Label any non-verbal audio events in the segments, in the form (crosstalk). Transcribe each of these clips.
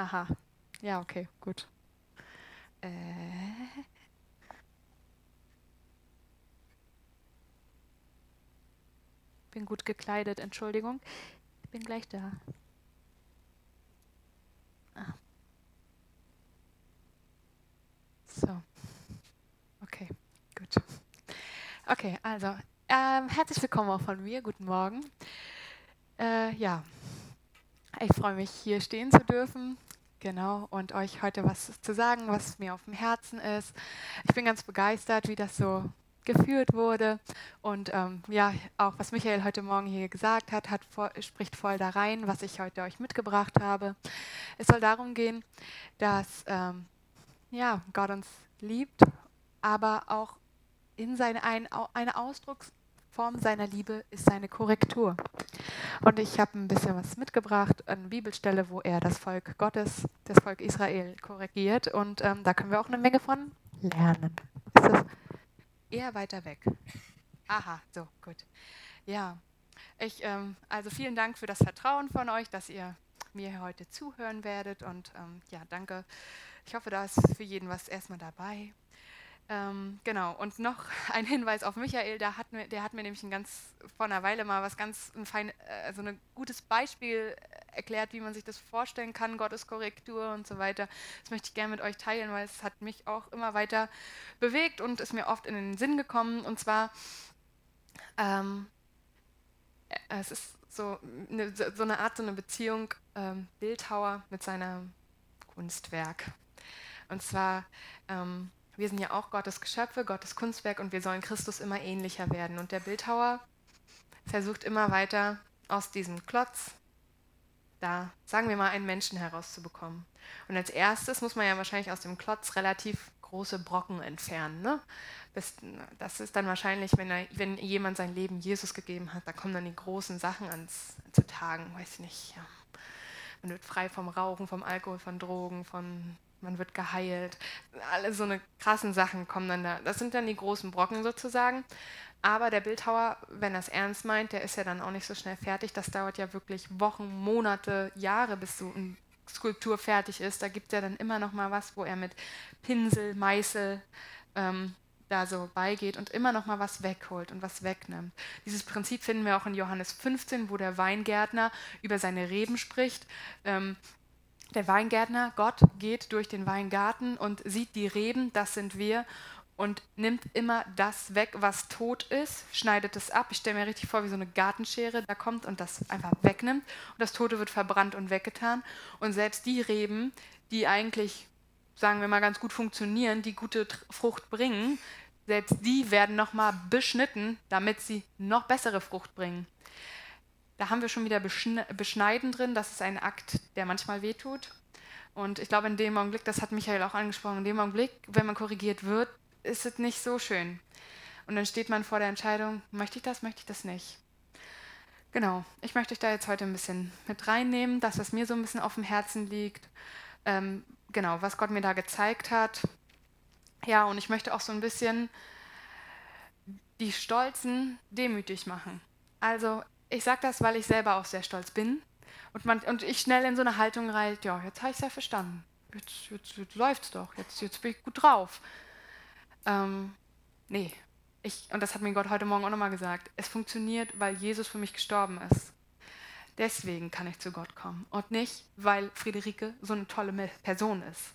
Aha. Ja, okay, gut. Äh. Bin gut gekleidet, Entschuldigung. Bin gleich da. Ah. So. Okay, gut. Okay, also ähm, herzlich willkommen auch von mir. Guten Morgen. Äh, ja, ich freue mich, hier stehen zu dürfen. Genau, und euch heute was zu sagen, was mir auf dem Herzen ist. Ich bin ganz begeistert, wie das so geführt wurde. Und ähm, ja, auch was Michael heute Morgen hier gesagt hat, hat spricht voll da rein, was ich heute euch mitgebracht habe. Es soll darum gehen, dass ähm, ja, Gott uns liebt, aber auch in seine, ein, eine Ausdrucks Form seiner Liebe ist seine Korrektur. Und ich habe ein bisschen was mitgebracht, eine Bibelstelle, wo er das Volk Gottes, das Volk Israel korrigiert. Und ähm, da können wir auch eine Menge von lernen. Ist das eher weiter weg? Aha, so, gut. Ja, ich, ähm, also vielen Dank für das Vertrauen von euch, dass ihr mir heute zuhören werdet. Und ähm, ja, danke. Ich hoffe, da ist für jeden was erstmal dabei. Ähm, genau, und noch (laughs) ein Hinweis auf Michael, der hat mir, der hat mir nämlich ein ganz, vor einer Weile mal was ganz, ein, fein, also ein gutes Beispiel erklärt, wie man sich das vorstellen kann, Gottes Korrektur und so weiter. Das möchte ich gerne mit euch teilen, weil es hat mich auch immer weiter bewegt und ist mir oft in den Sinn gekommen. Und zwar, ähm, es ist so eine, so eine Art, so eine Beziehung ähm, Bildhauer mit seinem Kunstwerk. Und zwar, ähm, wir sind ja auch Gottes Geschöpfe, Gottes Kunstwerk und wir sollen Christus immer ähnlicher werden. Und der Bildhauer versucht immer weiter aus diesem Klotz, da sagen wir mal, einen Menschen herauszubekommen. Und als erstes muss man ja wahrscheinlich aus dem Klotz relativ große Brocken entfernen. Ne? Das ist dann wahrscheinlich, wenn, er, wenn jemand sein Leben Jesus gegeben hat, da kommen dann die großen Sachen ans, zu Tagen, weiß ich nicht. Ja. Man wird frei vom Rauchen, vom Alkohol, von Drogen, von man wird geheilt. Alle so eine krassen Sachen kommen dann da. Das sind dann die großen Brocken sozusagen. Aber der Bildhauer, wenn er es ernst meint, der ist ja dann auch nicht so schnell fertig. Das dauert ja wirklich Wochen, Monate, Jahre, bis so eine Skulptur fertig ist. Da gibt ja dann immer noch mal was, wo er mit Pinsel, Meißel ähm, da so beigeht und immer noch mal was wegholt und was wegnimmt. Dieses Prinzip finden wir auch in Johannes 15, wo der Weingärtner über seine Reben spricht. Ähm, der Weingärtner, Gott, geht durch den Weingarten und sieht die Reben, das sind wir, und nimmt immer das weg, was tot ist, schneidet es ab. Ich stelle mir richtig vor, wie so eine Gartenschere da kommt und das einfach wegnimmt. Und das Tote wird verbrannt und weggetan. Und selbst die Reben, die eigentlich, sagen wir mal, ganz gut funktionieren, die gute Frucht bringen, selbst die werden nochmal beschnitten, damit sie noch bessere Frucht bringen. Da haben wir schon wieder Beschneiden drin. Das ist ein Akt, der manchmal wehtut. Und ich glaube, in dem Augenblick, das hat Michael auch angesprochen, in dem Augenblick, wenn man korrigiert wird, ist es nicht so schön. Und dann steht man vor der Entscheidung, möchte ich das, möchte ich das nicht. Genau, ich möchte euch da jetzt heute ein bisschen mit reinnehmen, das, was mir so ein bisschen auf dem Herzen liegt. Ähm, genau, was Gott mir da gezeigt hat. Ja, und ich möchte auch so ein bisschen die Stolzen demütig machen. Also ich sage das, weil ich selber auch sehr stolz bin und, man, und ich schnell in so eine Haltung reite, ja, jetzt habe ich es ja verstanden. Jetzt, jetzt, jetzt läuft es doch, jetzt, jetzt bin ich gut drauf. Ähm, nee, ich, und das hat mir Gott heute Morgen auch nochmal gesagt, es funktioniert, weil Jesus für mich gestorben ist. Deswegen kann ich zu Gott kommen und nicht, weil Friederike so eine tolle Person ist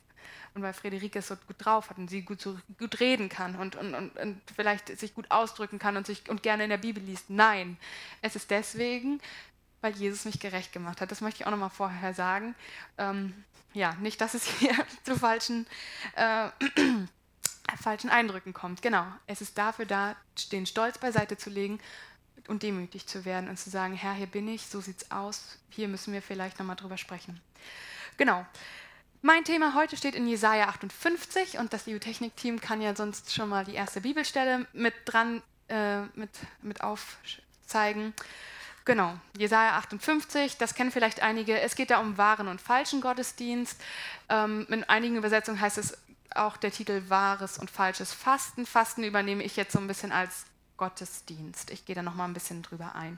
und weil Friederike es so gut drauf hat und sie gut, so gut reden kann und, und, und, und vielleicht sich gut ausdrücken kann und, sich, und gerne in der Bibel liest. Nein, es ist deswegen, weil Jesus mich gerecht gemacht hat. Das möchte ich auch nochmal vorher sagen. Ähm, ja, nicht, dass es hier (laughs) zu falschen, äh, (clears throat) falschen Eindrücken kommt. Genau, es ist dafür da, den Stolz beiseite zu legen und demütig zu werden und zu sagen, Herr, hier bin ich, so sieht's aus, hier müssen wir vielleicht nochmal drüber sprechen. Genau. Mein Thema heute steht in Jesaja 58 und das EU-Technik-Team kann ja sonst schon mal die erste Bibelstelle mit dran äh, mit, mit aufzeigen. Genau, Jesaja 58, das kennen vielleicht einige. Es geht da um wahren und falschen Gottesdienst. Ähm, in einigen Übersetzungen heißt es auch der Titel wahres und falsches Fasten. Fasten übernehme ich jetzt so ein bisschen als Gottesdienst. Ich gehe da noch mal ein bisschen drüber ein.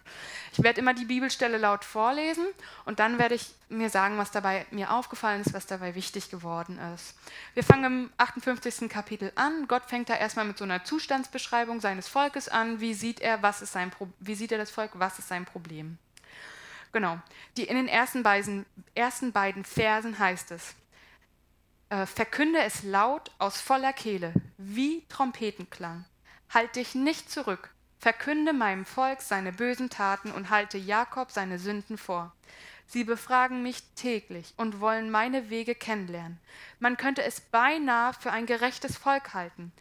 Ich werde immer die Bibelstelle laut vorlesen und dann werde ich mir sagen, was dabei mir aufgefallen ist, was dabei wichtig geworden ist. Wir fangen im 58. Kapitel an. Gott fängt da erstmal mit so einer Zustandsbeschreibung seines Volkes an. Wie sieht er, was ist sein wie sieht er das Volk, was ist sein Problem? Genau. Die in den ersten beiden, ersten beiden Versen heißt es: äh, Verkünde es laut aus voller Kehle, wie Trompetenklang Halt dich nicht zurück, verkünde meinem Volk seine bösen Taten und halte Jakob seine Sünden vor. Sie befragen mich täglich und wollen meine Wege kennenlernen. Man könnte es beinahe für ein gerechtes Volk halten,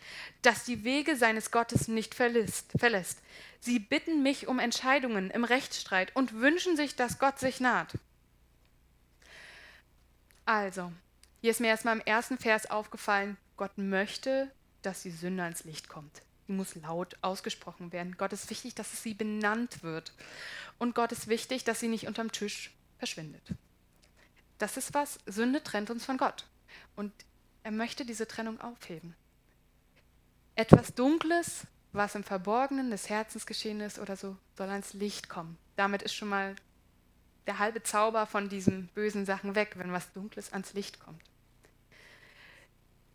das die Wege seines Gottes nicht verlässt. Sie bitten mich um Entscheidungen im Rechtsstreit und wünschen sich, dass Gott sich naht. Also, hier ist mir erstmal im ersten Vers aufgefallen, Gott möchte, dass die Sünde ans Licht kommt. Die muss laut ausgesprochen werden. Gott ist wichtig, dass sie benannt wird. Und Gott ist wichtig, dass sie nicht unterm Tisch verschwindet. Das ist was, Sünde trennt uns von Gott. Und er möchte diese Trennung aufheben. Etwas Dunkles, was im Verborgenen des Herzens geschehen ist oder so, soll ans Licht kommen. Damit ist schon mal der halbe Zauber von diesen bösen Sachen weg, wenn was Dunkles ans Licht kommt.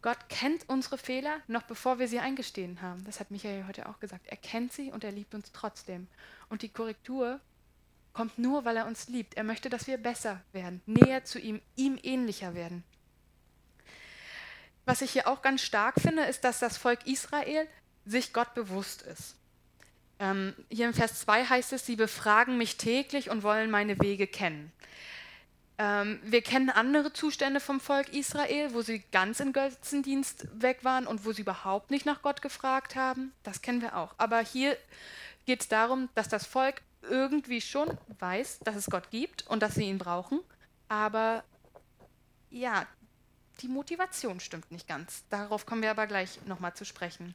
Gott kennt unsere Fehler noch bevor wir sie eingestehen haben. Das hat Michael heute auch gesagt. Er kennt sie und er liebt uns trotzdem. Und die Korrektur kommt nur, weil er uns liebt. Er möchte, dass wir besser werden, näher zu ihm, ihm ähnlicher werden. Was ich hier auch ganz stark finde, ist, dass das Volk Israel sich Gott bewusst ist. Ähm, hier im Vers 2 heißt es, sie befragen mich täglich und wollen meine Wege kennen. Ähm, wir kennen andere Zustände vom Volk Israel, wo sie ganz in Götzendienst weg waren und wo sie überhaupt nicht nach Gott gefragt haben. Das kennen wir auch. Aber hier geht es darum, dass das Volk irgendwie schon weiß, dass es Gott gibt und dass sie ihn brauchen. Aber ja, die Motivation stimmt nicht ganz. Darauf kommen wir aber gleich nochmal zu sprechen.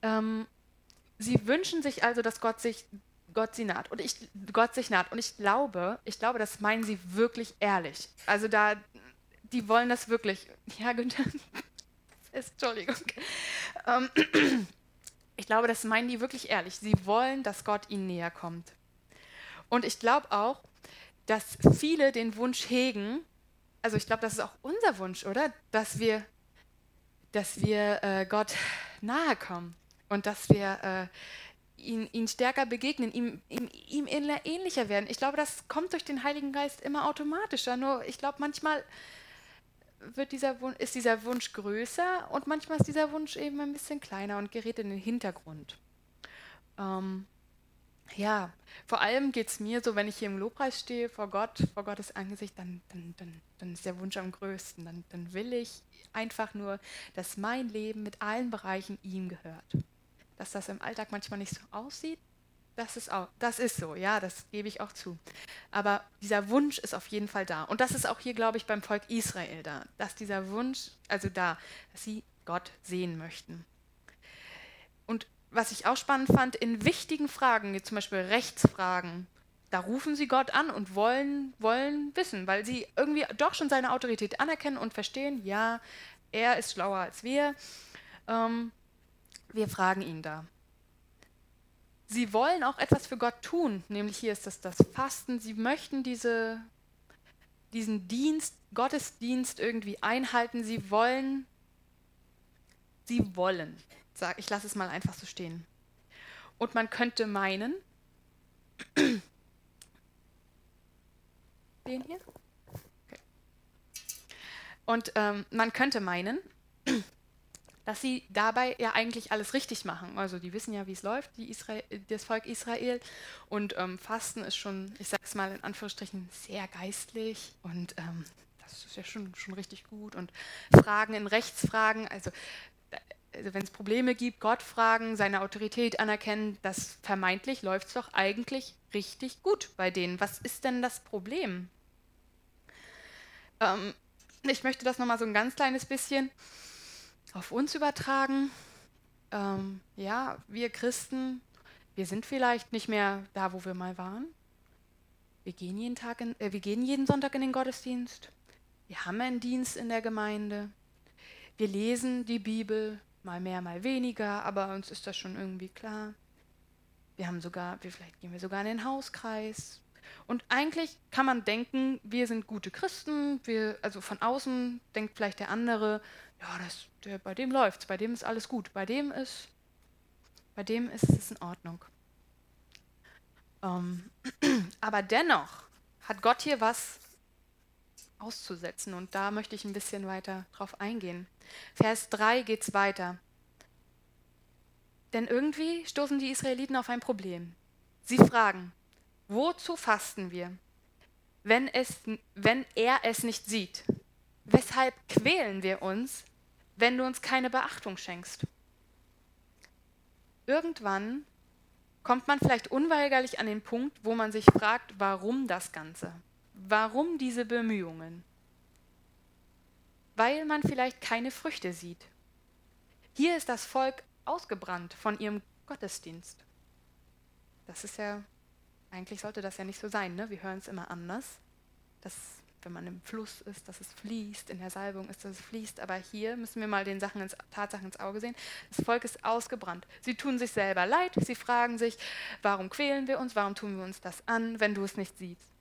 Ähm, sie wünschen sich also, dass Gott sich Gott sie naht und ich Gott sich naht und ich glaube, ich glaube, das meinen sie wirklich ehrlich. Also da die wollen das wirklich. Ja, Günther. (laughs) Entschuldigung. Ähm, (clears throat) ich glaube, das meinen die wirklich ehrlich. Sie wollen, dass Gott ihnen näher kommt. Und ich glaube auch, dass viele den Wunsch hegen, also ich glaube, das ist auch unser Wunsch, oder? Dass wir, dass wir äh, Gott nahe kommen und dass wir äh, ihn, ihn stärker begegnen, ihm, ihm, ihm ähnlicher werden. Ich glaube, das kommt durch den Heiligen Geist immer automatischer. Nur ich glaube, manchmal wird dieser ist dieser Wunsch größer und manchmal ist dieser Wunsch eben ein bisschen kleiner und gerät in den Hintergrund. Ähm, ja, vor allem geht es mir so, wenn ich hier im Lobpreis stehe vor Gott, vor Gottes Angesicht, dann, dann, dann, dann ist der Wunsch am größten. Dann, dann will ich einfach nur, dass mein Leben mit allen Bereichen ihm gehört dass das im Alltag manchmal nicht so aussieht. Das ist, auch, das ist so, ja, das gebe ich auch zu. Aber dieser Wunsch ist auf jeden Fall da. Und das ist auch hier, glaube ich, beim Volk Israel da, dass dieser Wunsch, also da, dass sie Gott sehen möchten. Und was ich auch spannend fand, in wichtigen Fragen, wie zum Beispiel Rechtsfragen, da rufen sie Gott an und wollen, wollen wissen, weil sie irgendwie doch schon seine Autorität anerkennen und verstehen, ja, er ist schlauer als wir. Ähm, wir fragen ihn da. Sie wollen auch etwas für Gott tun, nämlich hier ist das das Fasten. Sie möchten diese, diesen Dienst, Gottesdienst irgendwie einhalten. Sie wollen, sie wollen. Ich lasse es mal einfach so stehen. Und man könnte meinen, (clears throat) den hier? Okay. Und ähm, man könnte meinen, dass sie dabei ja eigentlich alles richtig machen. Also die wissen ja, wie es läuft, das Volk Israel. Und ähm, Fasten ist schon, ich sage es mal in Anführungsstrichen, sehr geistlich. Und ähm, das ist ja schon, schon richtig gut. Und Fragen in Rechtsfragen, also, also wenn es Probleme gibt, Gott fragen, seine Autorität anerkennen, das vermeintlich läuft es doch eigentlich richtig gut bei denen. Was ist denn das Problem? Ähm, ich möchte das nochmal so ein ganz kleines bisschen auf uns übertragen. Ähm, ja, wir Christen, wir sind vielleicht nicht mehr da, wo wir mal waren. Wir gehen jeden, Tag in, äh, wir gehen jeden Sonntag in den Gottesdienst. Wir haben einen Dienst in der Gemeinde. Wir lesen die Bibel. mal mehr, mal weniger, aber uns ist das schon irgendwie klar. Wir haben sogar, wir, vielleicht gehen wir sogar in den Hauskreis. Und eigentlich kann man denken, wir sind gute Christen, wir, also von außen denkt vielleicht der andere, ja, das, der, bei dem läuft's, bei dem ist alles gut, bei dem ist, bei dem ist es in Ordnung. Ähm, (clears throat) aber dennoch hat Gott hier was auszusetzen und da möchte ich ein bisschen weiter drauf eingehen. Vers 3 geht es weiter. Denn irgendwie stoßen die Israeliten auf ein Problem. Sie fragen, wozu fasten wir, wenn, es, wenn er es nicht sieht? Weshalb quälen wir uns, wenn du uns keine Beachtung schenkst? Irgendwann kommt man vielleicht unweigerlich an den Punkt, wo man sich fragt, warum das Ganze? Warum diese Bemühungen? Weil man vielleicht keine Früchte sieht. Hier ist das Volk ausgebrannt von ihrem Gottesdienst. Das ist ja, eigentlich sollte das ja nicht so sein, ne? Wir hören es immer anders. Dass, wenn man im Fluss ist, dass es fließt, in der Salbung ist, dass es fließt. Aber hier müssen wir mal den Sachen ins, Tatsachen ins Auge sehen. Das Volk ist ausgebrannt. Sie tun sich selber leid. Sie fragen sich, warum quälen wir uns? Warum tun wir uns das an, wenn du es nicht siehst?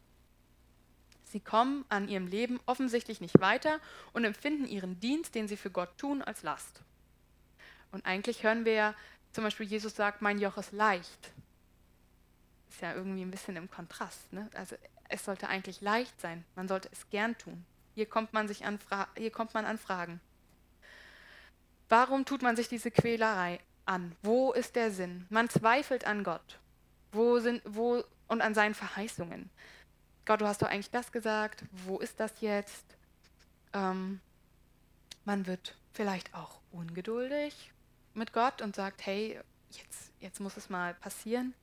Sie kommen an ihrem Leben offensichtlich nicht weiter und empfinden ihren Dienst, den sie für Gott tun, als Last. Und eigentlich hören wir ja zum Beispiel, Jesus sagt, mein Joch ist leicht. Ist ja irgendwie ein bisschen im Kontrast. Ne? Also es sollte eigentlich leicht sein. Man sollte es gern tun. Hier kommt man, sich an, hier kommt man an Fragen. Warum tut man sich diese Quälerei an? Wo ist der Sinn? Man zweifelt an Gott. Wo sind, wo, und an seinen Verheißungen. Gott, du hast doch eigentlich das gesagt. Wo ist das jetzt? Ähm, man wird vielleicht auch ungeduldig mit Gott und sagt, hey, jetzt, jetzt muss es mal passieren.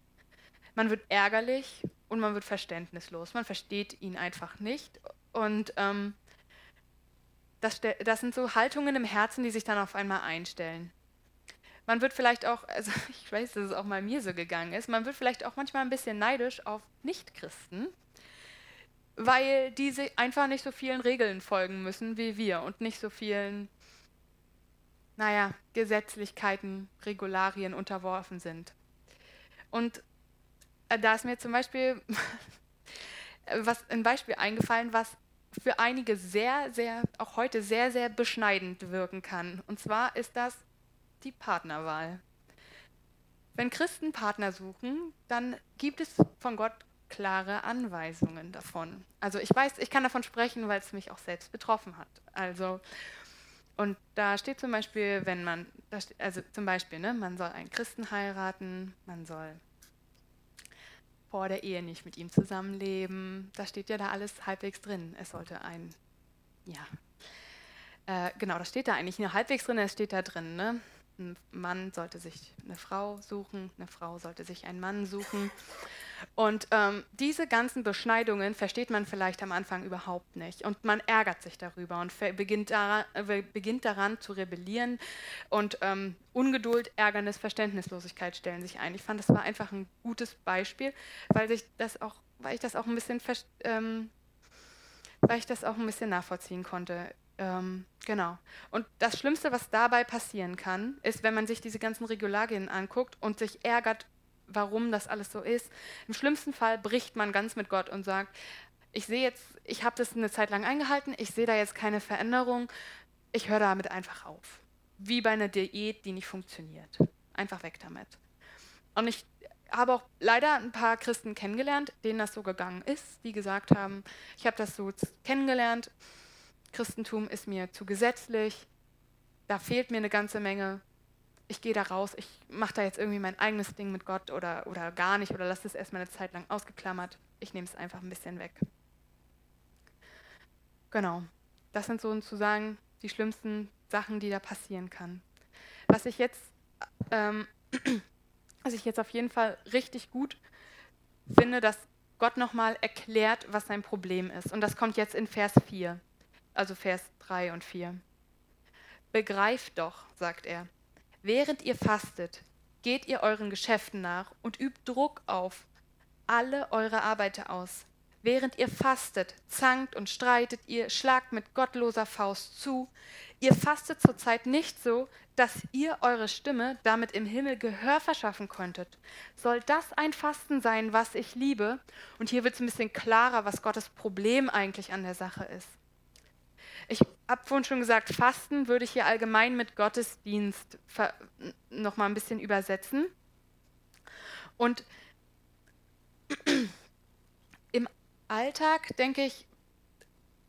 Man wird ärgerlich und man wird verständnislos. Man versteht ihn einfach nicht. Und ähm, das, das sind so Haltungen im Herzen, die sich dann auf einmal einstellen. Man wird vielleicht auch, also (laughs) ich weiß, dass es auch mal mir so gegangen ist, man wird vielleicht auch manchmal ein bisschen neidisch auf Nichtchristen, weil diese einfach nicht so vielen Regeln folgen müssen wie wir und nicht so vielen naja, Gesetzlichkeiten, Regularien unterworfen sind. Und da ist mir zum Beispiel (laughs) was, ein Beispiel eingefallen, was für einige sehr, sehr, auch heute sehr, sehr beschneidend wirken kann. Und zwar ist das die Partnerwahl. Wenn Christen Partner suchen, dann gibt es von Gott klare Anweisungen davon. Also ich weiß, ich kann davon sprechen, weil es mich auch selbst betroffen hat. Also und da steht zum Beispiel, wenn man, also zum Beispiel, ne, man soll einen Christen heiraten, man soll vor der Ehe nicht mit ihm zusammenleben. Da steht ja da alles halbwegs drin. Es sollte ein, ja, äh, genau, das steht da eigentlich nur halbwegs drin, es steht da drin, ne? Ein Mann sollte sich eine Frau suchen, eine Frau sollte sich einen Mann suchen. Und ähm, diese ganzen Beschneidungen versteht man vielleicht am Anfang überhaupt nicht. Und man ärgert sich darüber und beginnt daran, beginnt daran zu rebellieren. Und ähm, Ungeduld, Ärgernis, Verständnislosigkeit stellen sich ein. Ich fand, das war einfach ein gutes Beispiel, weil, sich das auch, weil ich das auch ein bisschen ähm, weil ich das auch ein bisschen nachvollziehen konnte. Ähm, genau. Und das Schlimmste, was dabei passieren kann, ist, wenn man sich diese ganzen Regularien anguckt und sich ärgert, warum das alles so ist. Im schlimmsten Fall bricht man ganz mit Gott und sagt, ich sehe jetzt, ich habe das eine Zeit lang eingehalten, ich sehe da jetzt keine Veränderung, ich höre damit einfach auf. Wie bei einer Diät, die nicht funktioniert. Einfach weg damit. Und ich habe auch leider ein paar Christen kennengelernt, denen das so gegangen ist, die gesagt haben, ich habe das so kennengelernt, Christentum ist mir zu gesetzlich, da fehlt mir eine ganze Menge. Ich gehe da raus, ich mache da jetzt irgendwie mein eigenes Ding mit Gott oder, oder gar nicht oder lasse es erstmal eine Zeit lang ausgeklammert. Ich nehme es einfach ein bisschen weg. Genau, das sind sozusagen die schlimmsten Sachen, die da passieren kann. Was ich jetzt, ähm, (clears throat) was ich jetzt auf jeden Fall richtig gut finde, dass Gott nochmal erklärt, was sein Problem ist. Und das kommt jetzt in Vers 4 also Vers 3 und 4. Begreift doch, sagt er, während ihr fastet, geht ihr euren Geschäften nach und übt Druck auf alle eure Arbeiter aus. Während ihr fastet, zankt und streitet, ihr schlagt mit gottloser Faust zu. Ihr fastet zurzeit nicht so, dass ihr eure Stimme damit im Himmel Gehör verschaffen könntet. Soll das ein Fasten sein, was ich liebe? Und hier wird es ein bisschen klarer, was Gottes Problem eigentlich an der Sache ist. Ich habe vorhin schon gesagt, Fasten würde ich hier allgemein mit Gottesdienst noch mal ein bisschen übersetzen. Und (clears throat) im Alltag denke ich,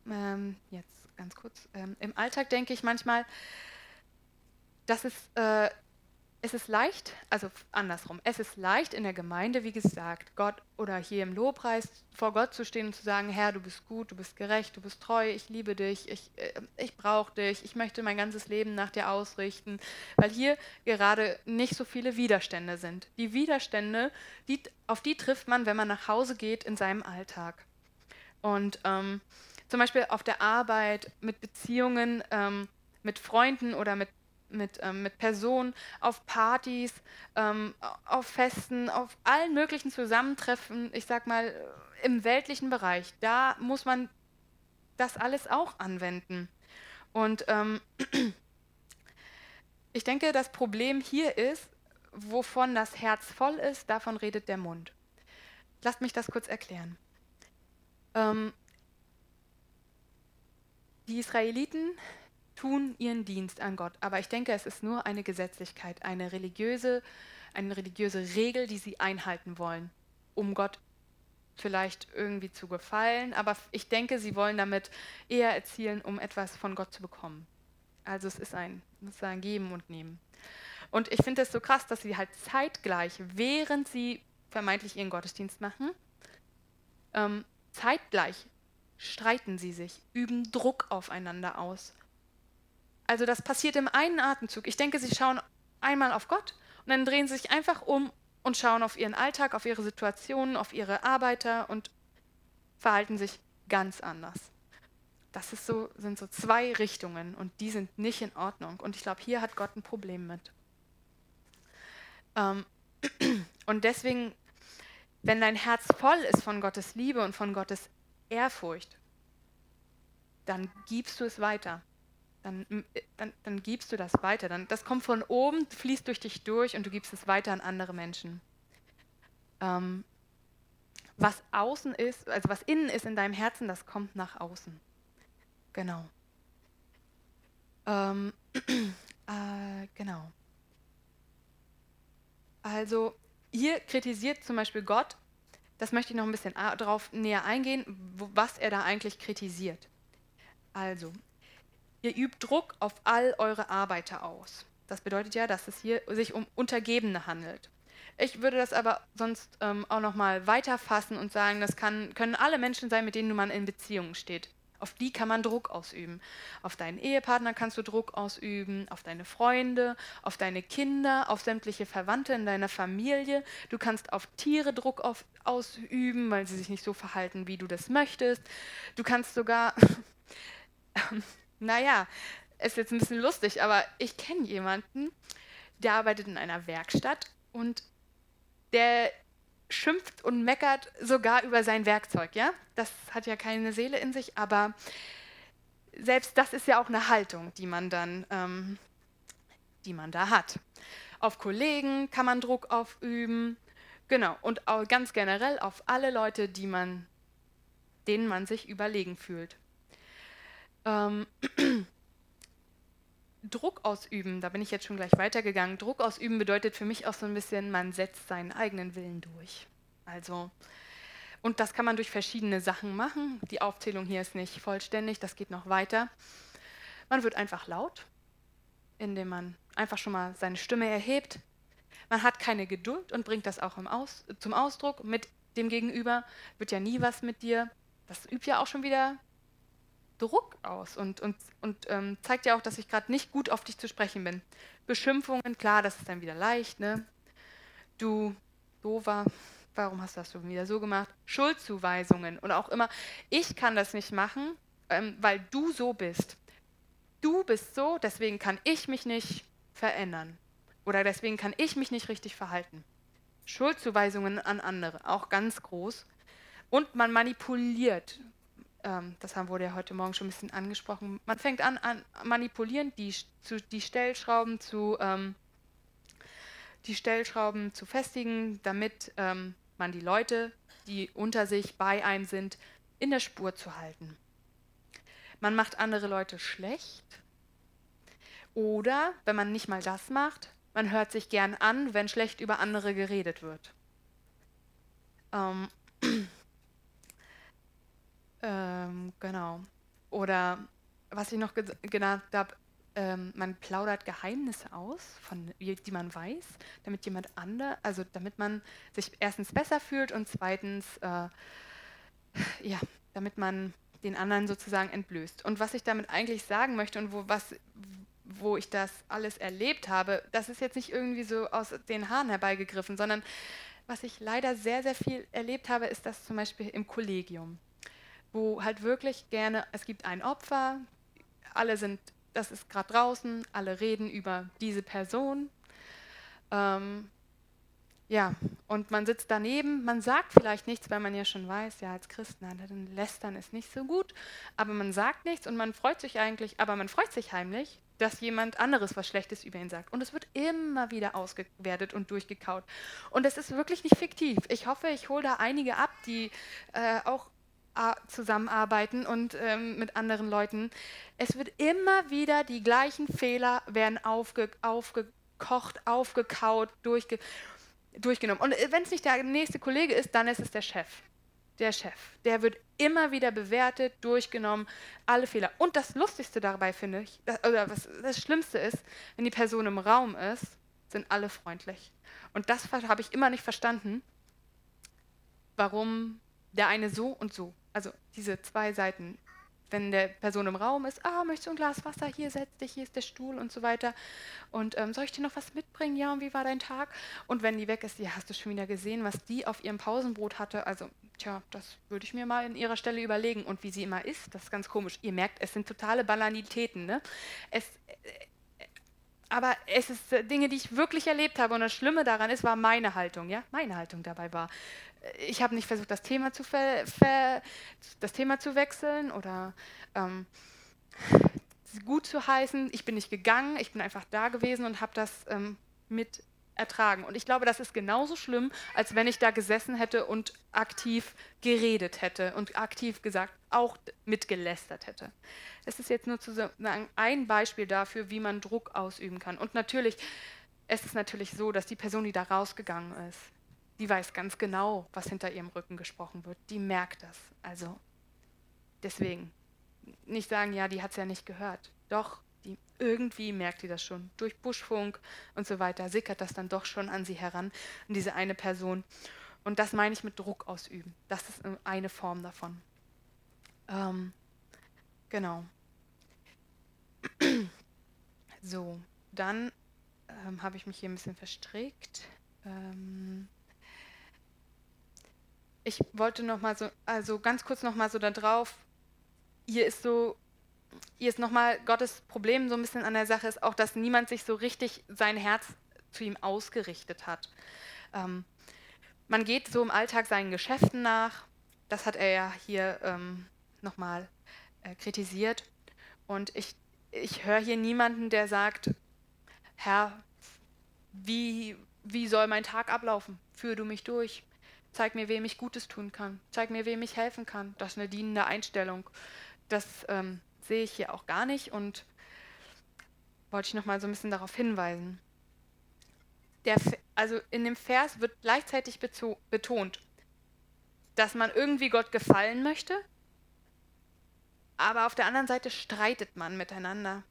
ähm, jetzt ganz kurz, ähm, im Alltag denke ich manchmal, dass es äh, es ist leicht, also andersrum, es ist leicht in der Gemeinde, wie gesagt, Gott oder hier im Lobpreis vor Gott zu stehen und zu sagen, Herr, du bist gut, du bist gerecht, du bist treu, ich liebe dich, ich, äh, ich brauche dich, ich möchte mein ganzes Leben nach dir ausrichten, weil hier gerade nicht so viele Widerstände sind. Die Widerstände, die, auf die trifft man, wenn man nach Hause geht in seinem Alltag. Und ähm, zum Beispiel auf der Arbeit, mit Beziehungen, ähm, mit Freunden oder mit mit, ähm, mit Personen, auf Partys, ähm, auf Festen, auf allen möglichen Zusammentreffen, ich sag mal im weltlichen Bereich. Da muss man das alles auch anwenden. Und ähm, (clears throat) ich denke, das Problem hier ist, wovon das Herz voll ist, davon redet der Mund. Lasst mich das kurz erklären. Ähm, die Israeliten tun ihren Dienst an Gott. Aber ich denke, es ist nur eine Gesetzlichkeit, eine religiöse, eine religiöse Regel, die sie einhalten wollen, um Gott vielleicht irgendwie zu gefallen. Aber ich denke, sie wollen damit eher erzielen, um etwas von Gott zu bekommen. Also es ist ein, sozusagen Geben und Nehmen. Und ich finde es so krass, dass sie halt zeitgleich, während sie vermeintlich ihren Gottesdienst machen, ähm, zeitgleich streiten sie sich, üben Druck aufeinander aus also das passiert im einen Atemzug. Ich denke, sie schauen einmal auf Gott und dann drehen sie sich einfach um und schauen auf ihren Alltag, auf ihre Situationen, auf ihre Arbeiter und verhalten sich ganz anders. Das ist so, sind so zwei Richtungen und die sind nicht in Ordnung. Und ich glaube, hier hat Gott ein Problem mit. Ähm, (clears throat) und deswegen, wenn dein Herz voll ist von Gottes Liebe und von Gottes Ehrfurcht, dann gibst du es weiter dann, äh, dann, dann gibst du das weiter. Dann, das kommt von oben, fließt durch dich durch und du gibst es weiter an andere Menschen. Ähm, was außen ist, also was innen ist in deinem Herzen, das kommt nach außen. Genau. Ähm, (clears throat) äh, genau. Also hier kritisiert zum Beispiel Gott, das möchte ich noch ein bisschen darauf näher eingehen, was er da eigentlich kritisiert. Also, Ihr übt Druck auf all eure Arbeiter aus. Das bedeutet ja, dass es hier sich um Untergebene handelt. Ich würde das aber sonst ähm, auch nochmal weiterfassen und sagen, das kann, können alle Menschen sein, mit denen man in Beziehungen steht. Auf die kann man Druck ausüben. Auf deinen Ehepartner kannst du Druck ausüben, auf deine Freunde, auf deine Kinder, auf sämtliche Verwandte in deiner Familie. Du kannst auf Tiere Druck auf, ausüben, weil sie sich nicht so verhalten, wie du das möchtest. Du kannst sogar (laughs) naja, ist jetzt ein bisschen lustig, aber ich kenne jemanden, der arbeitet in einer Werkstatt und der schimpft und meckert sogar über sein Werkzeug, ja? Das hat ja keine Seele in sich, aber selbst das ist ja auch eine Haltung, die man dann, ähm, die man da hat. Auf Kollegen kann man Druck aufüben, genau, und auch ganz generell auf alle Leute, die man, denen man sich überlegen fühlt. Ähm, (clears throat) Druck ausüben, da bin ich jetzt schon gleich weitergegangen. Druck ausüben bedeutet für mich auch so ein bisschen, man setzt seinen eigenen Willen durch. Also, und das kann man durch verschiedene Sachen machen. Die Aufzählung hier ist nicht vollständig, das geht noch weiter. Man wird einfach laut, indem man einfach schon mal seine Stimme erhebt. Man hat keine Geduld und bringt das auch Aus, zum Ausdruck. Mit dem Gegenüber wird ja nie was mit dir. Das übt ja auch schon wieder Druck aus und, und, und ähm, zeigt ja auch, dass ich gerade nicht gut auf dich zu sprechen bin. Beschimpfungen, klar, das ist dann wieder leicht, ne? Du, dover, warum hast du das schon wieder so gemacht? Schuldzuweisungen und auch immer, ich kann das nicht machen, ähm, weil du so bist. Du bist so, deswegen kann ich mich nicht verändern. Oder deswegen kann ich mich nicht richtig verhalten. Schuldzuweisungen an andere, auch ganz groß. Und man manipuliert. Ähm, das haben wurde ja heute Morgen schon ein bisschen angesprochen. Man fängt an, an manipulieren, die, zu, die Stellschrauben zu ähm, die Stellschrauben zu festigen, damit ähm, man die Leute, die unter sich bei einem sind, in der Spur zu halten. Man macht andere Leute schlecht. Oder, wenn man nicht mal das macht, man hört sich gern an, wenn schlecht über andere geredet wird. Ähm, (clears throat) ähm, genau. Oder was ich noch genannt habe, ähm, man plaudert Geheimnisse aus, von, die man weiß, damit jemand andere, also damit man sich erstens besser fühlt und zweitens, äh, ja, damit man den anderen sozusagen entblößt. Und was ich damit eigentlich sagen möchte und wo, was, wo ich das alles erlebt habe, das ist jetzt nicht irgendwie so aus den Haaren herbeigegriffen, sondern was ich leider sehr, sehr viel erlebt habe, ist das zum Beispiel im Kollegium, wo halt wirklich gerne, es gibt ein Opfer, alle sind, das ist gerade draußen, alle reden über diese Person. Ähm, ja, und man sitzt daneben, man sagt vielleicht nichts, weil man ja schon weiß, ja, als Christen, dann lästern ist nicht so gut, aber man sagt nichts und man freut sich eigentlich, aber man freut sich heimlich, dass jemand anderes was Schlechtes über ihn sagt. Und es wird immer wieder ausgewertet und durchgekaut. Und es ist wirklich nicht fiktiv. Ich hoffe, ich hole da einige ab, die äh, auch zusammenarbeiten und ähm, mit anderen Leuten. Es wird immer wieder die gleichen Fehler werden aufge aufgekocht, aufgekaut, durchge durchgenommen. Und äh, wenn es nicht der nächste Kollege ist, dann ist es der Chef. Der Chef. Der wird immer wieder bewertet, durchgenommen, alle Fehler. Und das Lustigste dabei finde ich, oder was das Schlimmste ist, wenn die Person im Raum ist, sind alle freundlich. Und das habe ich immer nicht verstanden, warum der eine so und so, also diese zwei Seiten wenn der Person im Raum ist, ah, möchtest du ein Glas Wasser, hier setz dich, hier ist der Stuhl und so weiter. Und ähm, soll ich dir noch was mitbringen? Ja, und wie war dein Tag? Und wenn die weg ist, ja, hast du schon wieder gesehen, was die auf ihrem Pausenbrot hatte? Also, tja, das würde ich mir mal in ihrer Stelle überlegen. Und wie sie immer ist, das ist ganz komisch. Ihr merkt, es sind totale Banalitäten. Ne? Es, äh, aber es ist äh, Dinge, die ich wirklich erlebt habe. Und das Schlimme daran ist, war meine Haltung. Ja, meine Haltung dabei war ich habe nicht versucht, das Thema zu, ver, ver, das Thema zu wechseln oder ähm, gut zu heißen. Ich bin nicht gegangen, ich bin einfach da gewesen und habe das ähm, mit ertragen. Und ich glaube, das ist genauso schlimm, als wenn ich da gesessen hätte und aktiv geredet hätte und aktiv gesagt, auch mitgelästert hätte. Es ist jetzt nur ein Beispiel dafür, wie man Druck ausüben kann. Und natürlich, es ist natürlich so, dass die Person, die da rausgegangen ist, die weiß ganz genau, was hinter ihrem Rücken gesprochen wird. Die merkt das. Also deswegen nicht sagen, ja, die hat es ja nicht gehört. Doch, die, irgendwie merkt die das schon. Durch Buschfunk und so weiter sickert das dann doch schon an sie heran, an diese eine Person. Und das meine ich mit Druck ausüben. Das ist eine Form davon. Ähm, genau. (clears throat) so, dann ähm, habe ich mich hier ein bisschen verstrickt. Ähm, ich wollte noch mal so, also ganz kurz noch mal so da drauf, hier ist so, hier ist noch mal Gottes Problem so ein bisschen an der Sache ist auch, dass niemand sich so richtig sein Herz zu ihm ausgerichtet hat. Ähm, man geht so im Alltag seinen Geschäften nach, das hat er ja hier ähm, nochmal äh, kritisiert. Und ich, ich höre hier niemanden, der sagt, Herr, wie, wie soll mein Tag ablaufen? Führe du mich durch. Zeig mir, wem ich Gutes tun kann. Zeig mir, wem ich helfen kann. Das ist eine dienende Einstellung. Das ähm, sehe ich hier auch gar nicht und wollte ich noch mal so ein bisschen darauf hinweisen. Der, also in dem Vers wird gleichzeitig betont, dass man irgendwie Gott gefallen möchte, aber auf der anderen Seite streitet man miteinander.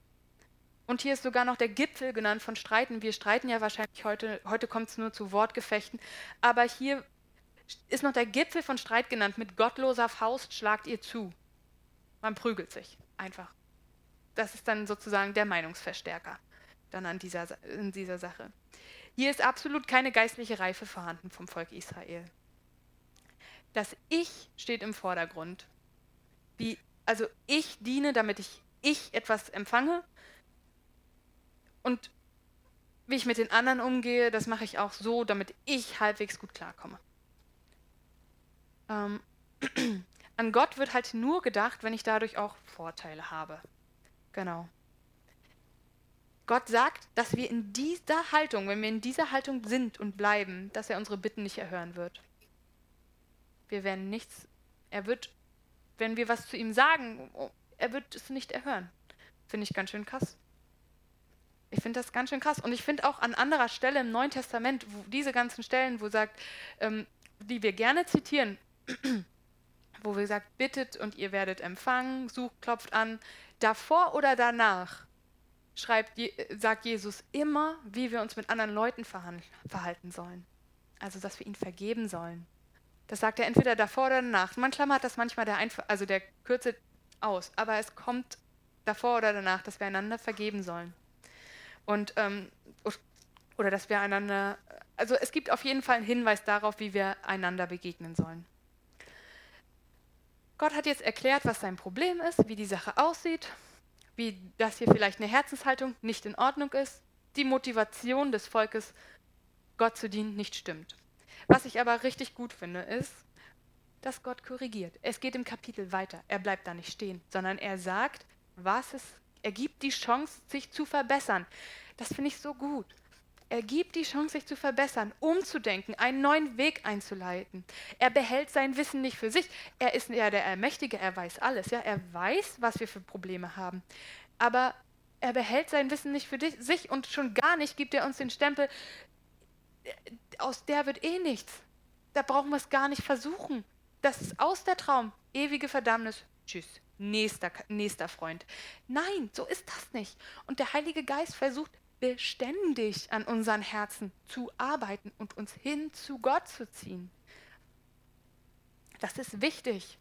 Und hier ist sogar noch der Gipfel genannt von Streiten. Wir streiten ja wahrscheinlich heute, heute kommt es nur zu Wortgefechten, aber hier ist noch der Gipfel von Streit genannt. Mit gottloser Faust schlagt ihr zu. Man prügelt sich einfach. Das ist dann sozusagen der Meinungsverstärker dann an dieser, in dieser Sache. Hier ist absolut keine geistliche Reife vorhanden vom Volk Israel. Das Ich steht im Vordergrund. Wie, also ich diene, damit ich, ich etwas empfange und wie ich mit den anderen umgehe, das mache ich auch so, damit ich halbwegs gut klarkomme. Ähm, (clears throat) an Gott wird halt nur gedacht, wenn ich dadurch auch Vorteile habe. Genau. Gott sagt, dass wir in dieser Haltung, wenn wir in dieser Haltung sind und bleiben, dass er unsere Bitten nicht erhören wird. Wir werden nichts, er wird, wenn wir was zu ihm sagen, er wird es nicht erhören. Finde ich ganz schön krass. Ich finde das ganz schön krass. Und ich finde auch an anderer Stelle im Neuen Testament, diese ganzen Stellen, wo sagt, ähm, die wir gerne zitieren, (clears throat) wo wir sagt, bittet und ihr werdet empfangen, sucht, klopft an, davor oder danach schreibt, sagt Jesus immer, wie wir uns mit anderen Leuten verhalten sollen. Also, dass wir ihnen vergeben sollen. Das sagt er entweder davor oder danach. Man klammert das manchmal der, Einf also der Kürze aus, aber es kommt davor oder danach, dass wir einander vergeben sollen. Und, ähm, oder dass wir einander, also es gibt auf jeden Fall einen Hinweis darauf, wie wir einander begegnen sollen. Gott hat jetzt erklärt, was sein Problem ist, wie die Sache aussieht, wie das hier vielleicht eine Herzenshaltung nicht in Ordnung ist, die Motivation des Volkes, Gott zu dienen, nicht stimmt. Was ich aber richtig gut finde, ist, dass Gott korrigiert. Es geht im Kapitel weiter. Er bleibt da nicht stehen, sondern er sagt, was es er gibt die Chance, sich zu verbessern. Das finde ich so gut. Er gibt die Chance, sich zu verbessern, umzudenken, einen neuen Weg einzuleiten. Er behält sein Wissen nicht für sich. Er ist ja der Allmächtige, er weiß alles. Ja? Er weiß, was wir für Probleme haben. Aber er behält sein Wissen nicht für sich und schon gar nicht gibt er uns den Stempel, aus der wird eh nichts. Da brauchen wir es gar nicht versuchen. Das ist aus der Traum. Ewige Verdammnis. Tschüss nächster, nächster Freund. Nein, so ist das nicht. Und der Heilige Geist versucht beständig an unseren Herzen zu arbeiten und uns hin zu Gott zu ziehen. Das ist wichtig.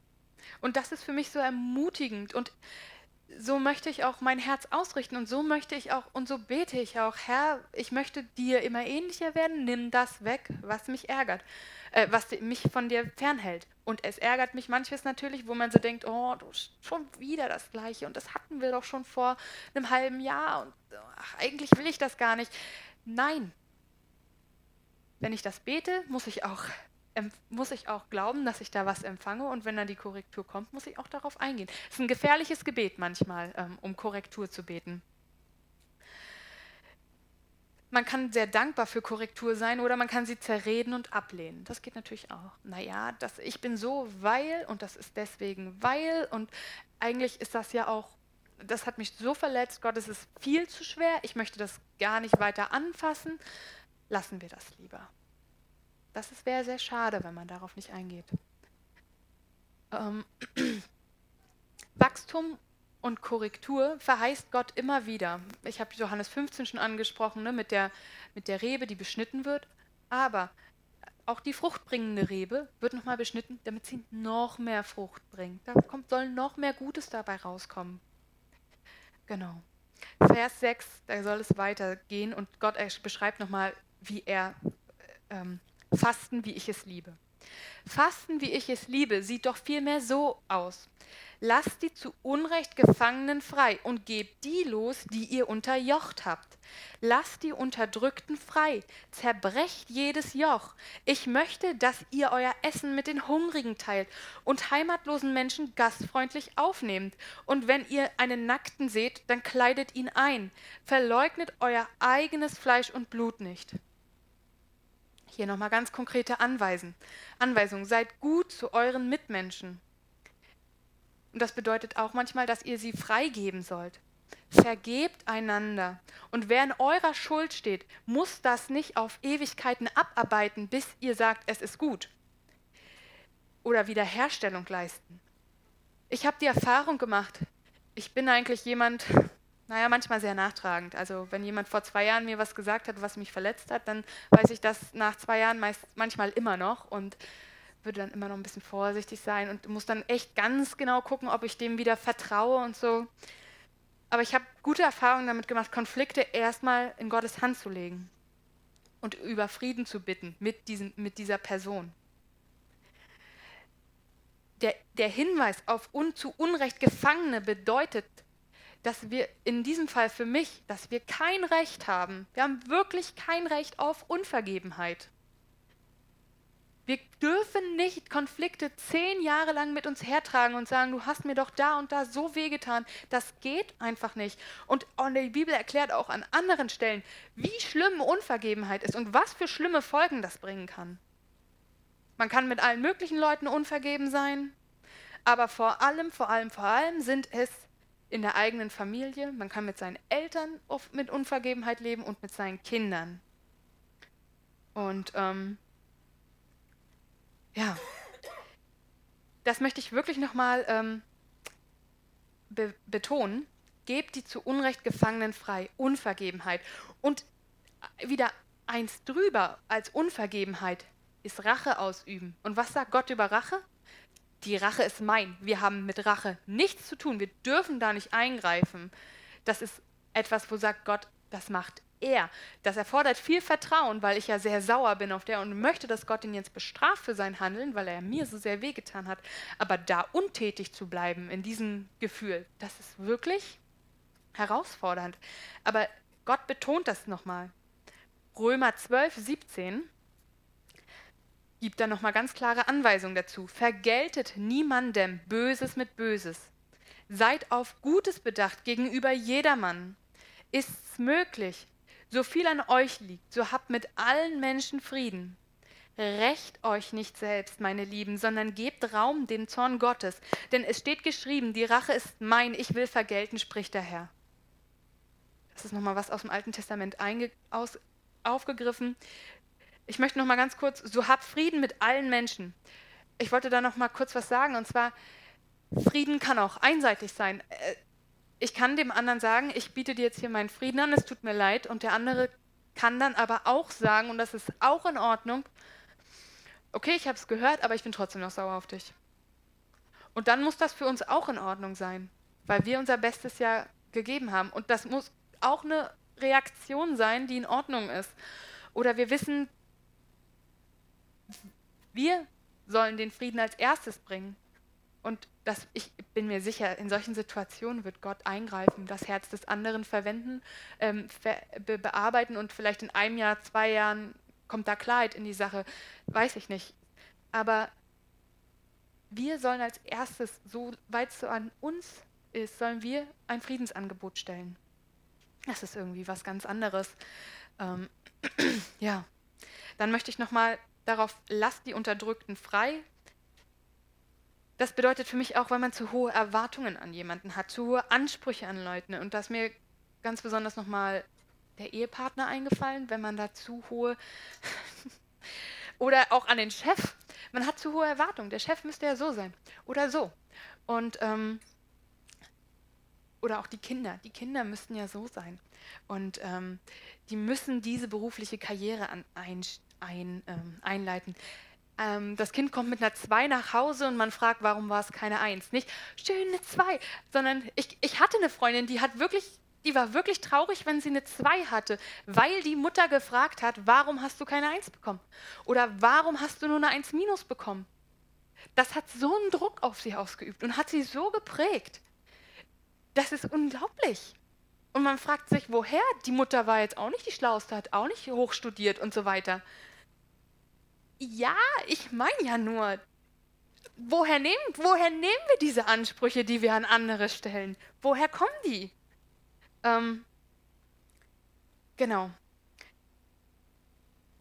Und das ist für mich so ermutigend. Und so möchte ich auch mein Herz ausrichten und so möchte ich auch und so bete ich auch, Herr, ich möchte dir immer ähnlicher werden, nimm das weg, was mich ärgert, äh, was mich von dir fernhält. Und es ärgert mich manches natürlich, wo man so denkt, oh, du schon wieder das Gleiche und das hatten wir doch schon vor einem halben Jahr und ach, eigentlich will ich das gar nicht. Nein. Wenn ich das bete, muss ich auch muss ich auch glauben, dass ich da was empfange und wenn dann die Korrektur kommt, muss ich auch darauf eingehen. Es ist ein gefährliches Gebet manchmal, ähm, um Korrektur zu beten. Man kann sehr dankbar für Korrektur sein oder man kann sie zerreden und ablehnen. Das geht natürlich auch. Naja, das, ich bin so, weil und das ist deswegen, weil und eigentlich ist das ja auch, das hat mich so verletzt, Gott, es ist viel zu schwer, ich möchte das gar nicht weiter anfassen. Lassen wir das lieber. Das wäre sehr schade, wenn man darauf nicht eingeht. Ähm, (clears throat) Wachstum und Korrektur verheißt Gott immer wieder. Ich habe Johannes 15 schon angesprochen, ne, mit, der, mit der Rebe, die beschnitten wird. Aber auch die fruchtbringende Rebe wird nochmal beschnitten, damit sie noch mehr Frucht bringt. Da kommt, soll noch mehr Gutes dabei rauskommen. Genau. Vers 6, da soll es weitergehen und Gott beschreibt nochmal, wie er ähm, Fasten, wie ich es liebe. Fasten, wie ich es liebe, sieht doch vielmehr so aus. Lasst die zu Unrecht Gefangenen frei und gebt die los, die ihr unterjocht habt. Lasst die Unterdrückten frei, zerbrecht jedes Joch. Ich möchte, dass ihr euer Essen mit den Hungrigen teilt und heimatlosen Menschen gastfreundlich aufnehmt. Und wenn ihr einen Nackten seht, dann kleidet ihn ein. Verleugnet euer eigenes Fleisch und Blut nicht. Hier nochmal ganz konkrete Anweisen. Anweisungen. Seid gut zu euren Mitmenschen. Und das bedeutet auch manchmal, dass ihr sie freigeben sollt. Vergebt einander. Und wer in eurer Schuld steht, muss das nicht auf Ewigkeiten abarbeiten, bis ihr sagt, es ist gut. Oder Wiederherstellung leisten. Ich habe die Erfahrung gemacht, ich bin eigentlich jemand, naja, manchmal sehr nachtragend. Also wenn jemand vor zwei Jahren mir was gesagt hat, was mich verletzt hat, dann weiß ich das nach zwei Jahren meist, manchmal immer noch und würde dann immer noch ein bisschen vorsichtig sein und muss dann echt ganz genau gucken, ob ich dem wieder vertraue und so. Aber ich habe gute Erfahrungen damit gemacht, Konflikte erstmal in Gottes Hand zu legen und über Frieden zu bitten mit, diesem, mit dieser Person. Der, der Hinweis auf un, zu Unrecht Gefangene bedeutet, dass wir in diesem Fall für mich, dass wir kein Recht haben. Wir haben wirklich kein Recht auf Unvergebenheit. Wir dürfen nicht Konflikte zehn Jahre lang mit uns hertragen und sagen, du hast mir doch da und da so wehgetan. Das geht einfach nicht. Und die Bibel erklärt auch an anderen Stellen, wie schlimm Unvergebenheit ist und was für schlimme Folgen das bringen kann. Man kann mit allen möglichen Leuten unvergeben sein, aber vor allem, vor allem, vor allem sind es in der eigenen Familie. Man kann mit seinen Eltern mit Unvergebenheit leben und mit seinen Kindern. Und ähm, ja, das möchte ich wirklich nochmal ähm, be betonen. Gebt die zu Unrecht Gefangenen frei. Unvergebenheit. Und wieder eins drüber als Unvergebenheit ist Rache ausüben. Und was sagt Gott über Rache? Die Rache ist mein. Wir haben mit Rache nichts zu tun. Wir dürfen da nicht eingreifen. Das ist etwas, wo sagt Gott, das macht er. Das erfordert viel Vertrauen, weil ich ja sehr sauer bin auf der und möchte, dass Gott ihn jetzt bestraft für sein Handeln, weil er mir so sehr wehgetan hat. Aber da untätig zu bleiben in diesem Gefühl, das ist wirklich herausfordernd. Aber Gott betont das nochmal. Römer 12, 17 gibt da nochmal ganz klare Anweisungen dazu. Vergeltet niemandem Böses mit Böses. Seid auf Gutes bedacht gegenüber jedermann. Ist's möglich, so viel an euch liegt, so habt mit allen Menschen Frieden. Recht euch nicht selbst, meine Lieben, sondern gebt Raum dem Zorn Gottes. Denn es steht geschrieben, die Rache ist mein, ich will vergelten, spricht der Herr. Das ist nochmal was aus dem Alten Testament aus, aufgegriffen. Ich möchte nochmal ganz kurz, so habt Frieden mit allen Menschen. Ich wollte da nochmal kurz was sagen, und zwar, Frieden kann auch einseitig sein. Ich kann dem anderen sagen, ich biete dir jetzt hier meinen Frieden an, es tut mir leid. Und der andere kann dann aber auch sagen, und das ist auch in Ordnung, okay, ich habe es gehört, aber ich bin trotzdem noch sauer auf dich. Und dann muss das für uns auch in Ordnung sein, weil wir unser Bestes ja gegeben haben. Und das muss auch eine Reaktion sein, die in Ordnung ist. Oder wir wissen, wir sollen den Frieden als erstes bringen. Und das, ich bin mir sicher, in solchen Situationen wird Gott eingreifen, das Herz des anderen verwenden, ähm, ver be bearbeiten und vielleicht in einem Jahr, zwei Jahren kommt da Klarheit in die Sache, weiß ich nicht. Aber wir sollen als erstes, so weit es so an uns ist, sollen wir ein Friedensangebot stellen. Das ist irgendwie was ganz anderes. Ähm, (clears throat) ja, dann möchte ich nochmal darauf, lasst die Unterdrückten frei, das bedeutet für mich auch, weil man zu hohe Erwartungen an jemanden hat, zu hohe Ansprüche an Leute. Und da ist mir ganz besonders nochmal der Ehepartner eingefallen, wenn man da zu hohe (laughs) oder auch an den Chef. Man hat zu hohe Erwartungen. Der Chef müsste ja so sein oder so. Und ähm, oder auch die Kinder. Die Kinder müssten ja so sein. Und ähm, die müssen diese berufliche Karriere an, ein, ein, ähm, einleiten ähm, das Kind kommt mit einer 2 nach Hause und man fragt, warum war es keine 1? Nicht, schön eine 2, sondern ich, ich hatte eine Freundin, die hat wirklich, die war wirklich traurig, wenn sie eine 2 hatte, weil die Mutter gefragt hat, warum hast du keine 1 bekommen? Oder warum hast du nur eine 1 minus bekommen? Das hat so einen Druck auf sie ausgeübt und hat sie so geprägt. Das ist unglaublich. Und man fragt sich, woher? Die Mutter war jetzt auch nicht die Schlauste, hat auch nicht hochstudiert und so weiter. Ja, ich meine ja nur, woher nehmen, woher nehmen wir diese Ansprüche, die wir an andere stellen? Woher kommen die? Ähm, genau.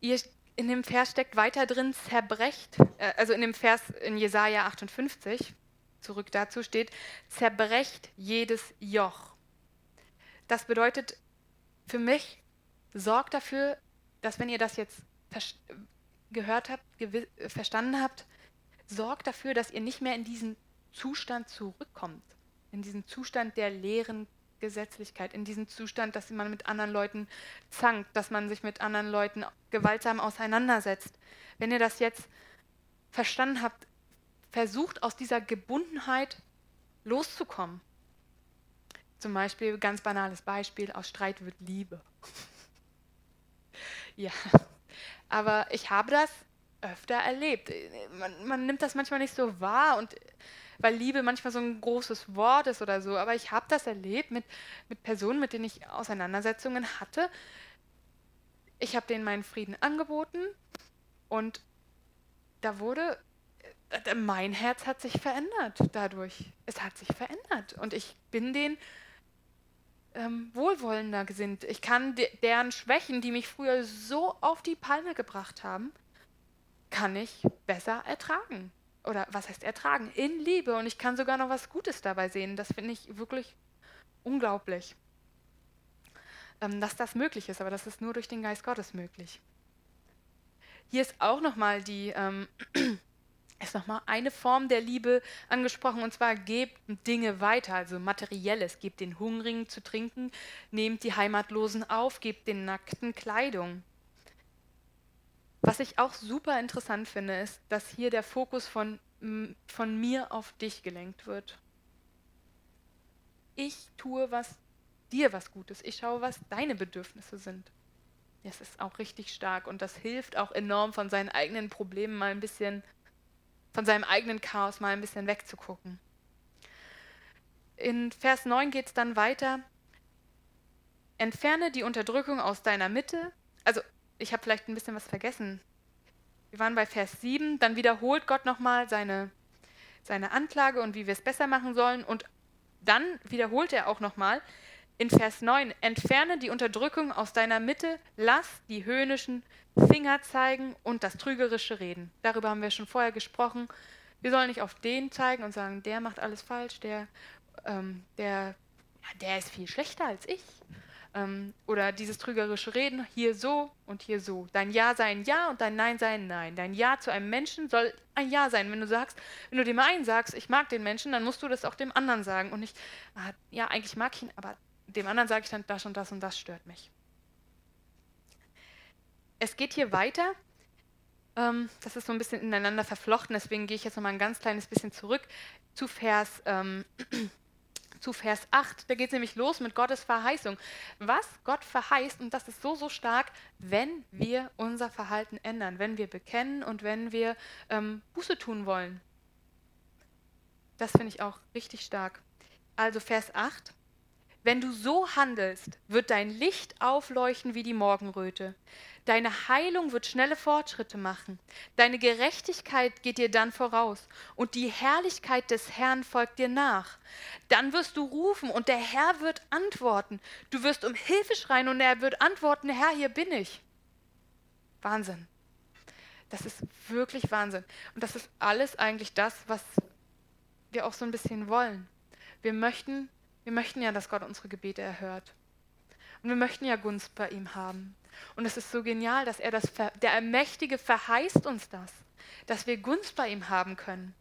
Ihr, in dem Vers steckt weiter drin, zerbrecht, äh, also in dem Vers in Jesaja 58, zurück dazu steht, zerbrecht jedes Joch. Das bedeutet für mich, sorgt dafür, dass wenn ihr das jetzt gehört habt, verstanden habt, sorgt dafür, dass ihr nicht mehr in diesen Zustand zurückkommt, in diesen Zustand der leeren Gesetzlichkeit, in diesen Zustand, dass man mit anderen Leuten zankt, dass man sich mit anderen Leuten gewaltsam auseinandersetzt. Wenn ihr das jetzt verstanden habt, versucht aus dieser Gebundenheit loszukommen. Zum Beispiel, ganz banales Beispiel, aus Streit wird Liebe. (laughs) ja, aber ich habe das öfter erlebt. Man, man, nimmt das manchmal nicht so wahr und weil Liebe manchmal so ein großes Wort ist oder so, aber ich habe das erlebt mit, mit Personen, mit denen ich Auseinandersetzungen hatte. Ich habe denen meinen Frieden angeboten und da wurde, äh, mein Herz hat sich verändert dadurch. Es hat sich verändert und ich bin den ähm, wohlwollender gesinnt. Ich kann de deren Schwächen, die mich früher so auf die Palme gebracht haben, kann ich besser ertragen. Oder was heißt ertragen? In Liebe. Und ich kann sogar noch was Gutes dabei sehen. Das finde ich wirklich unglaublich, ähm, dass das möglich ist. Aber das ist nur durch den Geist Gottes möglich. Hier ist auch nochmal die, ähm, ist nochmal eine Form der Liebe angesprochen, und zwar gebt Dinge weiter, also materielles, gebt den Hungrigen zu trinken, nehmt die Heimatlosen auf, gebt den Nackten Kleidung. Was ich auch super interessant finde, ist, dass hier der Fokus von, von mir auf dich gelenkt wird. Ich tue was dir was Gutes. Ich schaue, was deine Bedürfnisse sind. Das ist auch richtig stark und das hilft auch enorm, von seinen eigenen Problemen mal ein bisschen, von seinem eigenen Chaos mal ein bisschen wegzugucken. In Vers 9 geht es dann weiter. Entferne die Unterdrückung aus deiner Mitte. Also, ich habe vielleicht ein bisschen was vergessen. Wir waren bei Vers 7, dann wiederholt Gott nochmal seine, seine Anklage und wie wir es besser machen sollen. Und dann wiederholt er auch nochmal, in Vers 9, entferne die Unterdrückung aus deiner Mitte, lass die höhnischen Finger zeigen und das trügerische Reden. Darüber haben wir schon vorher gesprochen. Wir sollen nicht auf den zeigen und sagen, der macht alles falsch, der, ähm, der, ja, der ist viel schlechter als ich. Ähm, oder dieses trügerische Reden, hier so und hier so. Dein Ja sei ein Ja und dein Nein sei ein Nein. Dein Ja zu einem Menschen soll ein Ja sein. Wenn du sagst, wenn du dem einen sagst, ich mag den Menschen, dann musst du das auch dem anderen sagen und nicht, ah, ja, eigentlich mag ich ihn, aber dem anderen sage ich dann, das und das und das stört mich. Es geht hier weiter. Ähm, das ist so ein bisschen ineinander verflochten, deswegen gehe ich jetzt noch mal ein ganz kleines bisschen zurück zu Vers, ähm, (clears throat) zu Vers 8. Da geht es nämlich los mit Gottes Verheißung. Was Gott verheißt, und das ist so, so stark, wenn wir unser Verhalten ändern, wenn wir bekennen und wenn wir ähm, Buße tun wollen. Das finde ich auch richtig stark. Also Vers 8. Wenn du so handelst, wird dein Licht aufleuchten wie die Morgenröte. Deine Heilung wird schnelle Fortschritte machen. Deine Gerechtigkeit geht dir dann voraus und die Herrlichkeit des Herrn folgt dir nach. Dann wirst du rufen und der Herr wird antworten. Du wirst um Hilfe schreien und er wird antworten, Herr, hier bin ich. Wahnsinn. Das ist wirklich Wahnsinn. Und das ist alles eigentlich das, was wir auch so ein bisschen wollen. Wir möchten wir möchten ja, dass Gott unsere Gebete erhört. Und wir möchten ja Gunst bei ihm haben. Und es ist so genial, dass er das, der Allmächtige verheißt uns das, dass wir Gunst bei ihm haben können,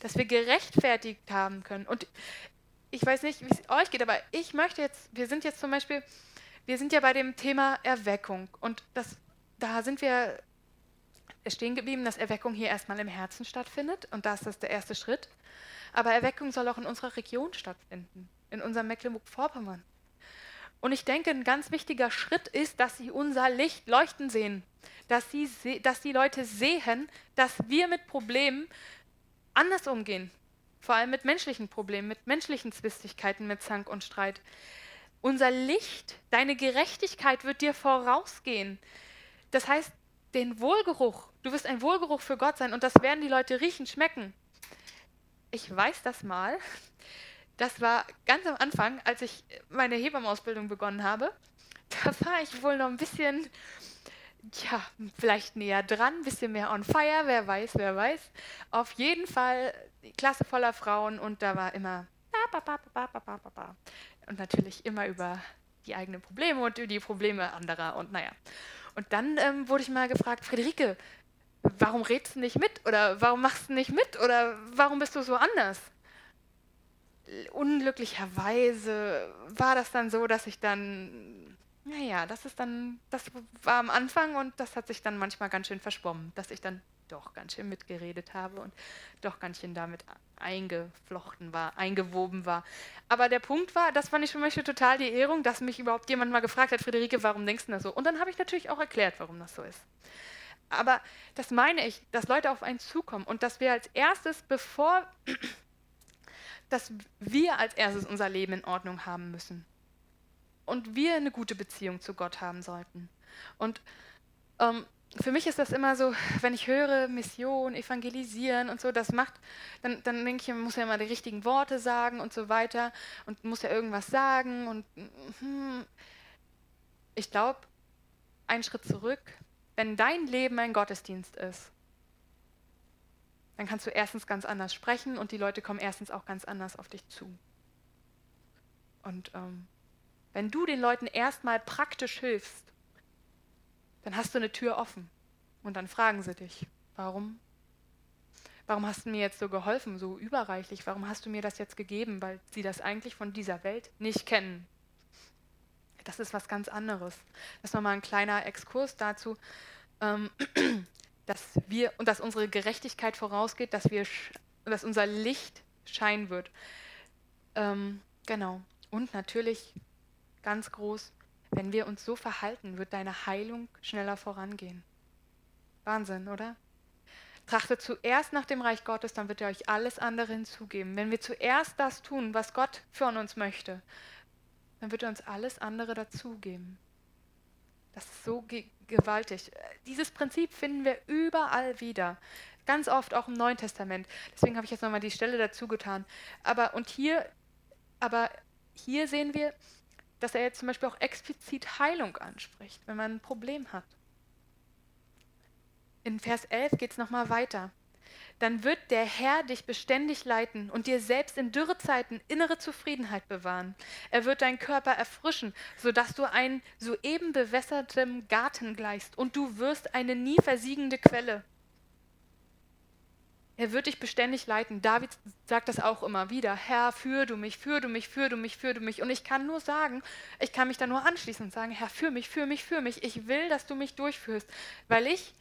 dass wir gerechtfertigt haben können. Und ich weiß nicht, wie es euch geht, aber ich möchte jetzt, wir sind jetzt zum Beispiel, wir sind ja bei dem Thema Erweckung. Und das, da sind wir stehen geblieben, dass Erweckung hier erstmal im Herzen stattfindet. Und das ist der erste Schritt. Aber Erweckung soll auch in unserer Region stattfinden in unserem Mecklenburg-Vorpommern. Und ich denke, ein ganz wichtiger Schritt ist, dass sie unser Licht leuchten sehen, dass, sie, dass die Leute sehen, dass wir mit Problemen anders umgehen, vor allem mit menschlichen Problemen, mit menschlichen Zwistigkeiten, mit Zank und Streit. Unser Licht, deine Gerechtigkeit wird dir vorausgehen. Das heißt, den Wohlgeruch, du wirst ein Wohlgeruch für Gott sein und das werden die Leute riechen, schmecken. Ich weiß das mal, das war ganz am Anfang, als ich meine Hebammenausbildung begonnen habe. Da war ich wohl noch ein bisschen, ja, vielleicht näher dran, ein bisschen mehr on fire, wer weiß, wer weiß. Auf jeden Fall Klasse voller Frauen und da war immer und natürlich immer über die eigenen Probleme und die Probleme anderer und naja. Und dann ähm, wurde ich mal gefragt, Friederike, warum redest du nicht mit oder warum machst du nicht mit oder warum bist du so anders? Unglücklicherweise war das dann so, dass ich dann, naja, das ist dann, das war am Anfang und das hat sich dann manchmal ganz schön verschwommen, dass ich dann doch ganz schön mitgeredet habe und doch ganz schön damit eingeflochten war, eingewoben war. Aber der Punkt war, das fand ich für mich total die Ehrung, dass mich überhaupt jemand mal gefragt hat, Friederike, warum denkst du das so? Und dann habe ich natürlich auch erklärt, warum das so ist. Aber das meine ich, dass Leute auf einen zukommen und dass wir als erstes, bevor dass wir als erstes unser Leben in Ordnung haben müssen. Und wir eine gute Beziehung zu Gott haben sollten. Und ähm, für mich ist das immer so, wenn ich höre Mission, Evangelisieren und so, das macht, dann, dann denke ich, man muss ja immer die richtigen Worte sagen und so weiter und muss ja irgendwas sagen und hm, ich glaube, einen Schritt zurück, wenn dein Leben ein Gottesdienst ist, dann kannst du erstens ganz anders sprechen und die Leute kommen erstens auch ganz anders auf dich zu. Und ähm, wenn du den Leuten erstmal praktisch hilfst, dann hast du eine Tür offen. Und dann fragen sie dich, warum? Warum hast du mir jetzt so geholfen, so überreichlich? Warum hast du mir das jetzt gegeben? Weil sie das eigentlich von dieser Welt nicht kennen. Das ist was ganz anderes. Das ist nochmal ein kleiner Exkurs dazu, ähm, dass wir und dass unsere Gerechtigkeit vorausgeht, dass wir, dass unser Licht scheinen wird. Ähm, genau. Und natürlich ganz groß, wenn wir uns so verhalten, wird deine Heilung schneller vorangehen. Wahnsinn, oder? Trachtet zuerst nach dem Reich Gottes, dann wird er euch alles andere hinzugeben. Wenn wir zuerst das tun, was Gott von uns möchte, dann wird er uns alles andere dazugeben. Das ist so ge gewaltig. Dieses Prinzip finden wir überall wieder. Ganz oft auch im Neuen Testament. Deswegen habe ich jetzt nochmal die Stelle dazu getan. Aber und hier, aber hier sehen wir, dass er jetzt zum Beispiel auch explizit Heilung anspricht, wenn man ein Problem hat. In Vers 11 geht es nochmal weiter. Dann wird der Herr dich beständig leiten und dir selbst in Dürrezeiten innere Zufriedenheit bewahren. Er wird deinen Körper erfrischen, sodass du ein soeben bewässertem Garten gleichst und du wirst eine nie versiegende Quelle. Er wird dich beständig leiten. David sagt das auch immer wieder. Herr, führ du mich, führ du mich, führ du mich, führ du mich. Und ich kann nur sagen, ich kann mich da nur anschließen und sagen, Herr, führ mich, führ mich, führ mich. Ich will, dass du mich durchführst. Weil ich,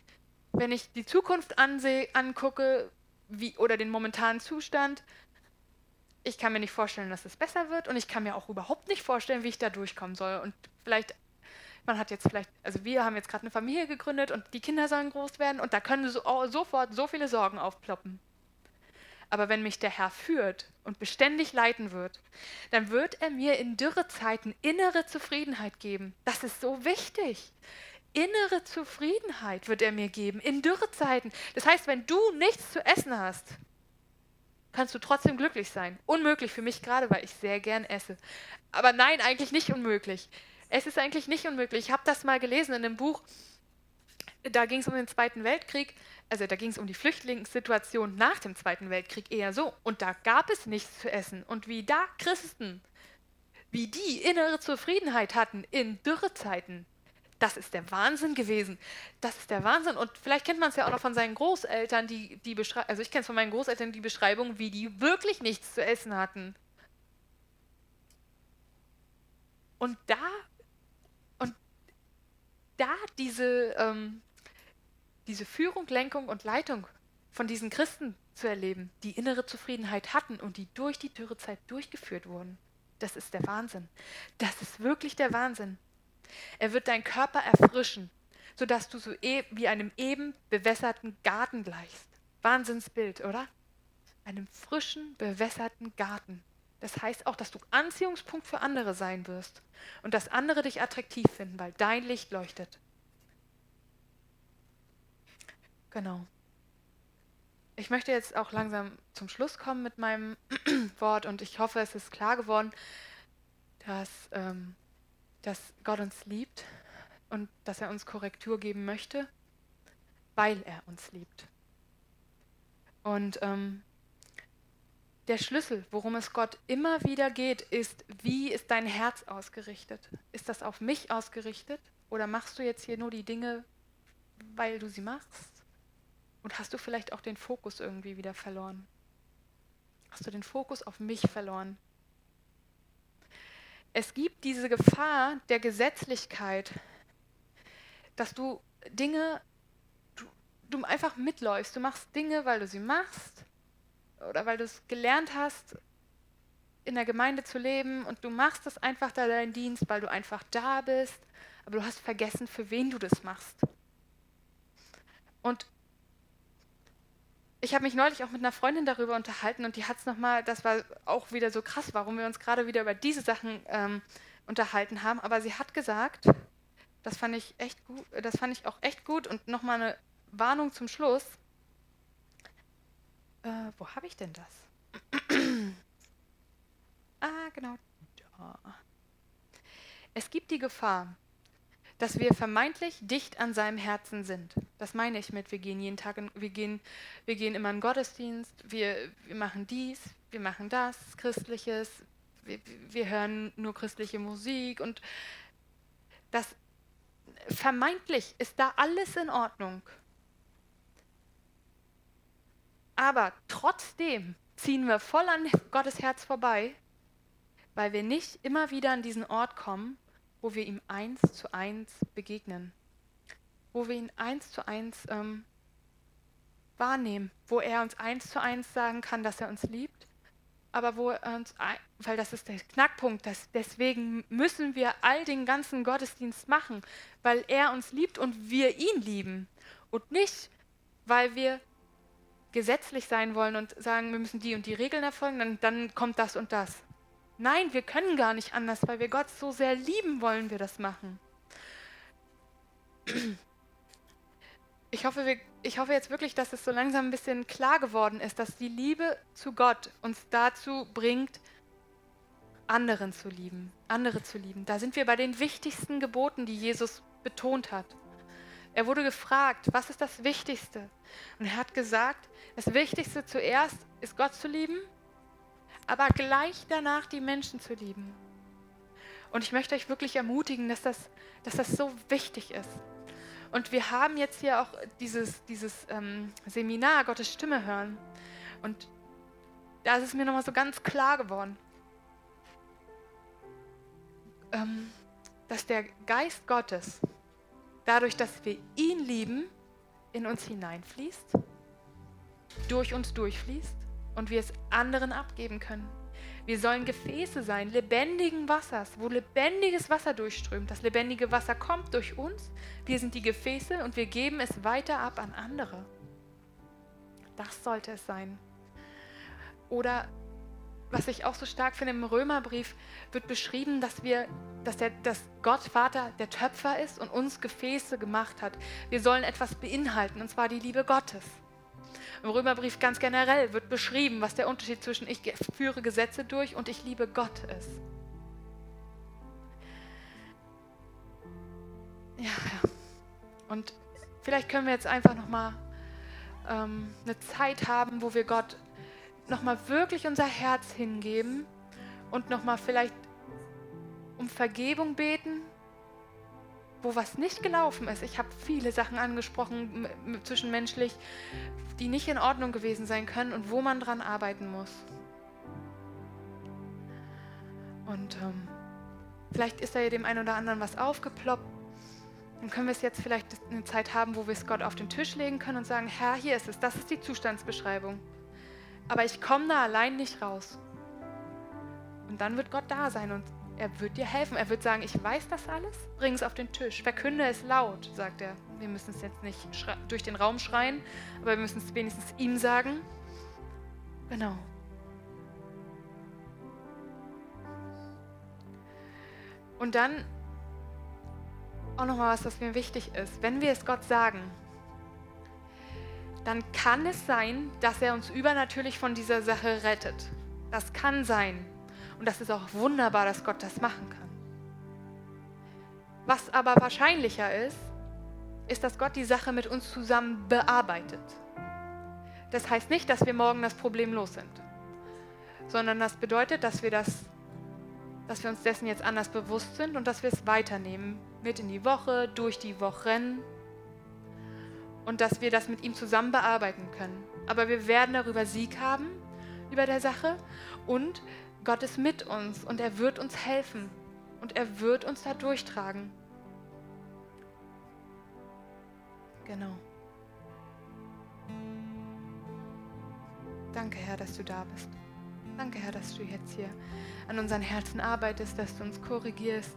wenn ich die Zukunft ansehe, angucke wie, oder den momentanen Zustand, ich kann mir nicht vorstellen, dass es besser wird und ich kann mir auch überhaupt nicht vorstellen, wie ich da durchkommen soll. Und vielleicht man hat jetzt vielleicht, also wir haben jetzt gerade eine Familie gegründet und die Kinder sollen groß werden und da können so, oh, sofort so viele Sorgen aufploppen. Aber wenn mich der Herr führt und beständig leiten wird, dann wird er mir in Dürrezeiten innere Zufriedenheit geben. Das ist so wichtig. Innere Zufriedenheit wird er mir geben in Dürrezeiten. Das heißt, wenn du nichts zu essen hast, kannst du trotzdem glücklich sein. Unmöglich für mich gerade, weil ich sehr gern esse. Aber nein, eigentlich nicht unmöglich. Es ist eigentlich nicht unmöglich. Ich habe das mal gelesen in einem Buch, da ging es um den Zweiten Weltkrieg, also da ging es um die Flüchtlingssituation nach dem Zweiten Weltkrieg eher so. Und da gab es nichts zu essen. Und wie da Christen, wie die innere Zufriedenheit hatten in Dürrezeiten, das ist der Wahnsinn gewesen. Das ist der Wahnsinn. Und vielleicht kennt man es ja auch noch von seinen Großeltern, die, die beschreiben, also ich kenne es von meinen Großeltern die Beschreibung, wie die wirklich nichts zu essen hatten. Und da da diese, ähm, diese Führung, Lenkung und Leitung von diesen Christen zu erleben, die innere Zufriedenheit hatten und die durch die Dürrezeit durchgeführt wurden. Das ist der Wahnsinn. Das ist wirklich der Wahnsinn. Er wird deinen Körper erfrischen, sodass du so e wie einem eben bewässerten Garten gleichst. Wahnsinnsbild, oder? Einem frischen, bewässerten Garten. Das heißt auch, dass du Anziehungspunkt für andere sein wirst und dass andere dich attraktiv finden, weil dein Licht leuchtet. Genau. Ich möchte jetzt auch langsam zum Schluss kommen mit meinem (clears throat) Wort und ich hoffe, es ist klar geworden, dass, ähm, dass Gott uns liebt und dass er uns Korrektur geben möchte, weil er uns liebt. Und ähm, der Schlüssel, worum es Gott immer wieder geht, ist, wie ist dein Herz ausgerichtet? Ist das auf mich ausgerichtet? Oder machst du jetzt hier nur die Dinge, weil du sie machst? Und hast du vielleicht auch den Fokus irgendwie wieder verloren? Hast du den Fokus auf mich verloren? Es gibt diese Gefahr der Gesetzlichkeit, dass du Dinge, du, du einfach mitläufst. Du machst Dinge, weil du sie machst oder weil du es gelernt hast, in der Gemeinde zu leben und du machst es einfach da deinen Dienst, weil du einfach da bist, aber du hast vergessen, für wen du das machst. Und ich habe mich neulich auch mit einer Freundin darüber unterhalten und die hat es nochmal, das war auch wieder so krass, warum wir uns gerade wieder über diese Sachen ähm, unterhalten haben, aber sie hat gesagt, Das fand ich echt gut, das fand ich auch echt gut und nochmal eine Warnung zum Schluss. Äh, wo habe ich denn das? (clears throat) ah, genau. Da. Es gibt die Gefahr, dass wir vermeintlich dicht an seinem Herzen sind. Das meine ich mit, wir gehen jeden Tag, in, wir, gehen, wir gehen immer in Gottesdienst, wir, wir machen dies, wir machen das, Christliches, wir, wir hören nur christliche Musik und das vermeintlich ist da alles in Ordnung. Aber trotzdem ziehen wir voll an Gottes Herz vorbei, weil wir nicht immer wieder an diesen Ort kommen, wo wir ihm eins zu eins begegnen, wo wir ihn eins zu eins ähm, wahrnehmen, wo er uns eins zu eins sagen kann, dass er uns liebt, aber wo er uns, weil das ist der Knackpunkt, dass deswegen müssen wir all den ganzen Gottesdienst machen, weil er uns liebt und wir ihn lieben. Und nicht, weil wir gesetzlich sein wollen und sagen, wir müssen die und die Regeln erfolgen, dann, dann kommt das und das. Nein, wir können gar nicht anders, weil wir Gott so sehr lieben, wollen wir das machen. Ich hoffe, wir, ich hoffe jetzt wirklich, dass es so langsam ein bisschen klar geworden ist, dass die Liebe zu Gott uns dazu bringt, anderen zu lieben, andere zu lieben. Da sind wir bei den wichtigsten Geboten, die Jesus betont hat. Er wurde gefragt, was ist das Wichtigste? Und er hat gesagt, das Wichtigste zuerst ist Gott zu lieben aber gleich danach die Menschen zu lieben. Und ich möchte euch wirklich ermutigen, dass das, dass das so wichtig ist. Und wir haben jetzt hier auch dieses, dieses ähm, Seminar Gottes Stimme hören. Und da ist es mir nochmal so ganz klar geworden, ähm, dass der Geist Gottes, dadurch, dass wir ihn lieben, in uns hineinfließt, durch uns durchfließt und wir es anderen abgeben können. Wir sollen Gefäße sein, lebendigen Wassers, wo lebendiges Wasser durchströmt. Das lebendige Wasser kommt durch uns. Wir sind die Gefäße und wir geben es weiter ab an andere. Das sollte es sein. Oder was ich auch so stark finde, im Römerbrief wird beschrieben, dass wir, dass, der, dass Gott Vater der Töpfer ist und uns Gefäße gemacht hat. Wir sollen etwas beinhalten, und zwar die Liebe Gottes. Im Römerbrief ganz generell wird beschrieben, was der Unterschied zwischen ich führe Gesetze durch und ich liebe Gott ist. Ja, ja. Und vielleicht können wir jetzt einfach nochmal ähm, eine Zeit haben, wo wir Gott nochmal wirklich unser Herz hingeben und nochmal vielleicht um Vergebung beten, wo was nicht gelaufen ist. Ich habe viele Sachen angesprochen, zwischenmenschlich, die nicht in Ordnung gewesen sein können und wo man dran arbeiten muss. Und ähm, vielleicht ist da ja dem einen oder anderen was aufgeploppt. Dann können wir es jetzt vielleicht eine Zeit haben, wo wir es Gott auf den Tisch legen können und sagen, Herr, hier ist es, das ist die Zustandsbeschreibung. Aber ich komme da allein nicht raus. Und dann wird Gott da sein und er wird dir helfen. Er wird sagen, ich weiß das alles, bring es auf den Tisch. Verkünde es laut, sagt er. Wir müssen es jetzt nicht durch den Raum schreien, aber wir müssen es wenigstens ihm sagen. Genau. Und dann auch nochmal was, was mir wichtig ist. Wenn wir es Gott sagen, dann kann es sein, dass er uns übernatürlich von dieser Sache rettet. Das kann sein. Und das ist auch wunderbar, dass Gott das machen kann. Was aber wahrscheinlicher ist, ist, dass Gott die Sache mit uns zusammen bearbeitet. Das heißt nicht, dass wir morgen das Problem los sind, sondern das bedeutet, dass wir, das, dass wir uns dessen jetzt anders bewusst sind und dass wir es weiternehmen, mit in die Woche, durch die Wochen und dass wir das mit ihm zusammen bearbeiten können. Aber wir werden darüber Sieg haben, über der Sache und Gott ist mit uns und er wird uns helfen und er wird uns da durchtragen. Genau. Danke, Herr, dass du da bist. Danke, Herr, dass du jetzt hier an unseren Herzen arbeitest, dass du uns korrigierst,